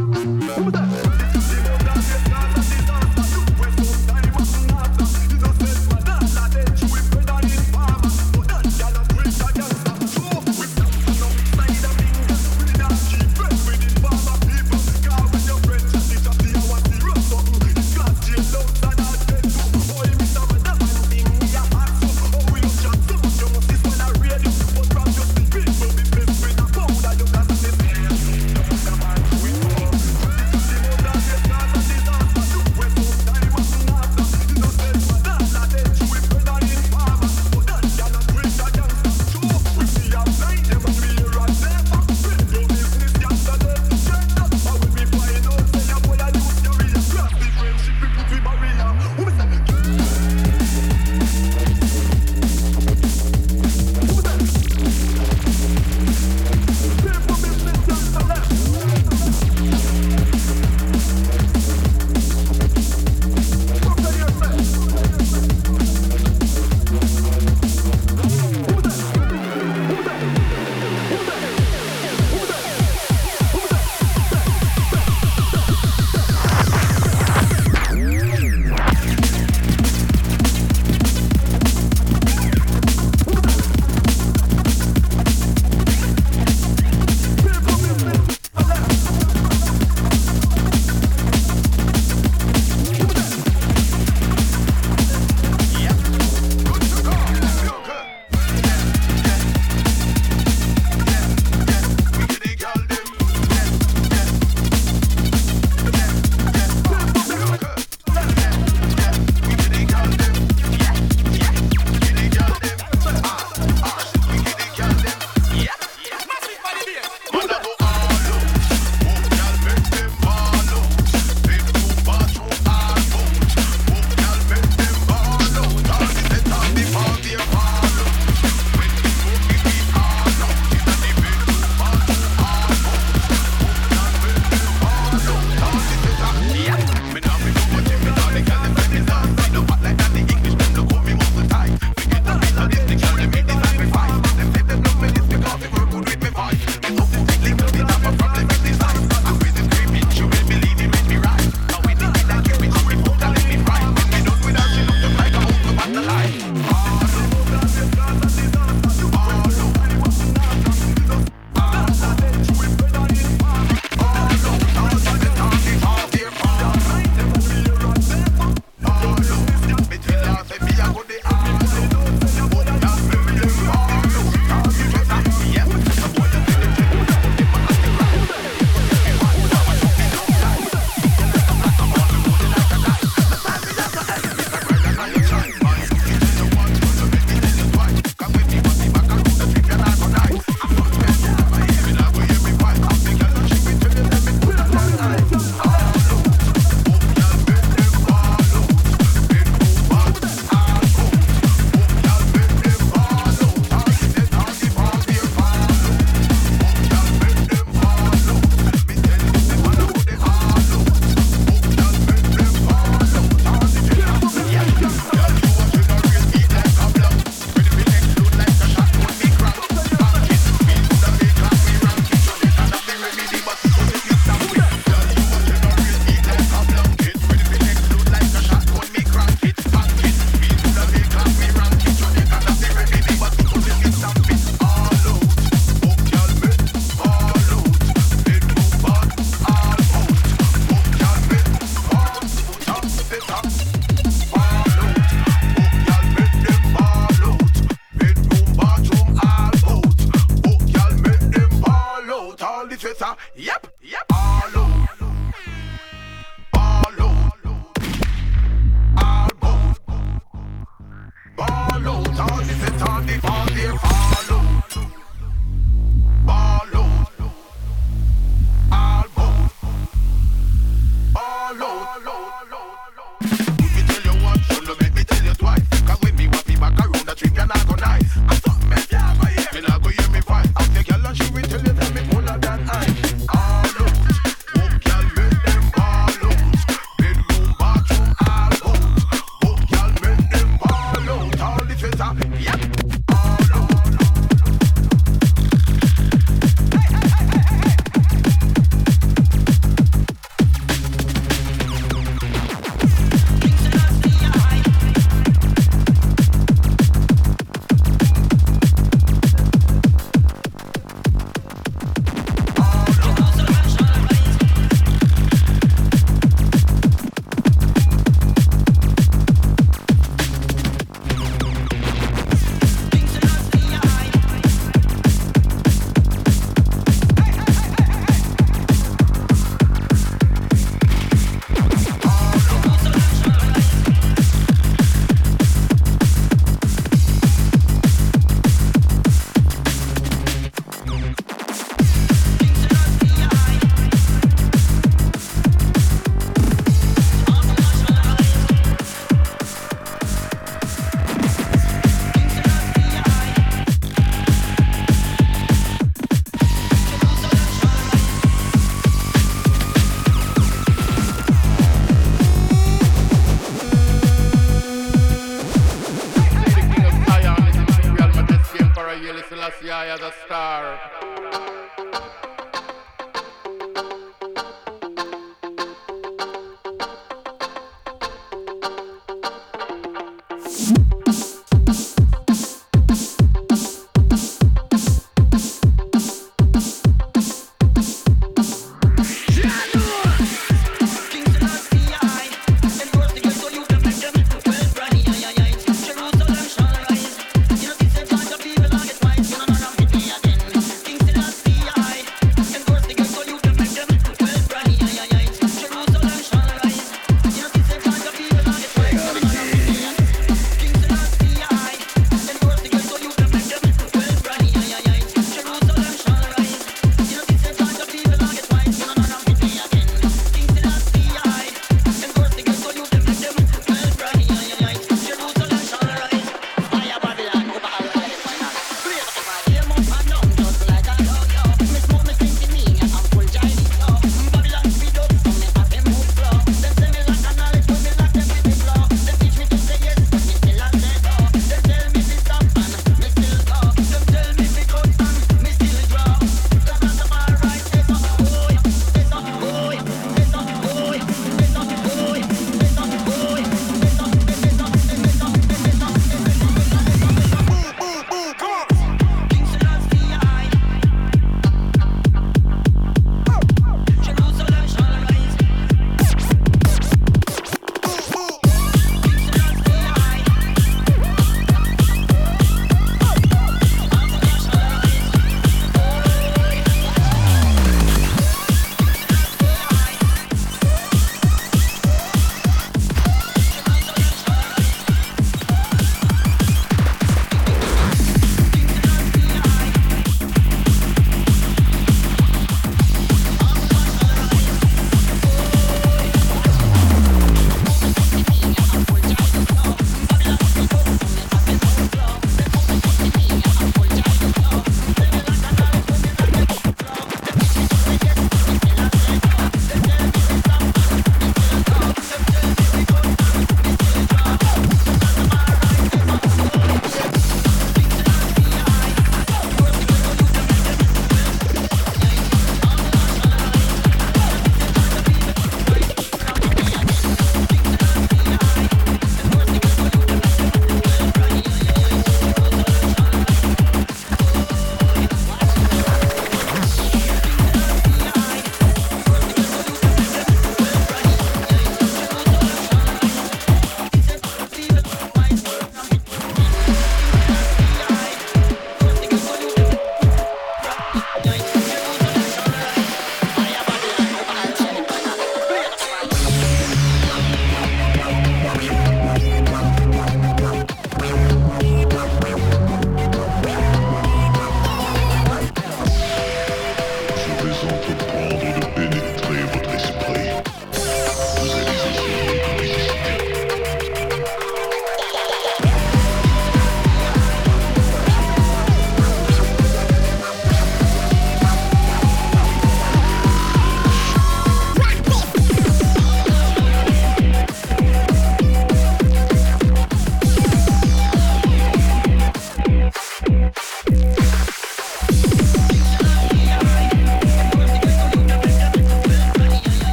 我们在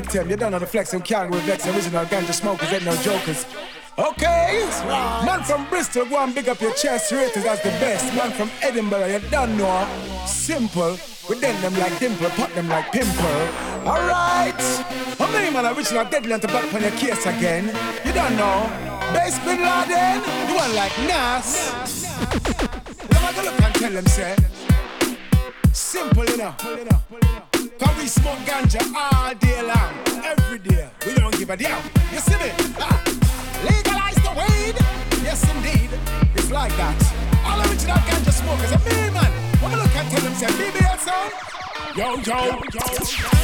victim. You don't know the flex and can't with vex. Original ganja smokers ain't no jokers. Okay, man from Bristol, go and big up your chest, rated as the best. Man from Edinburgh, you don't know. Simple, we done them like dimple, put them like pimple. Alright, how many man original deadly to back on your case again? You don't know. Base Bin Laden, you want like Nas. Let me go look and tell them, say. Simple enough. Cause we smoke ganja all day long, every day. We don't give a damn. You see me? Legalize the weed. Yes, indeed. It's like that. All original ganja smokers are me, man. When I look and tell them, say, BBL sound. Yo, yo, yo.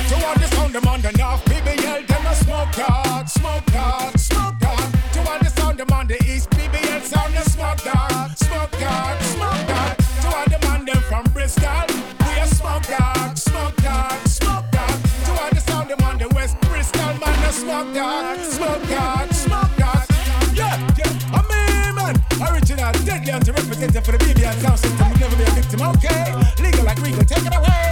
To all the sound, them on the north. BBL, them a smoke dog, smoke dog, smoke dog. To all the sound, them on the east. BBL sound, the smoke dog, smoke dog, smoke dog. To all the man, them from Bristol. We a smoke dog, smoke dog, smoke dog, smoke dog. Yeah, yeah, I mean, man, original, deadly anti-representative for the BBL sound system. Will never be a victim okay? Legal like regal, take it away.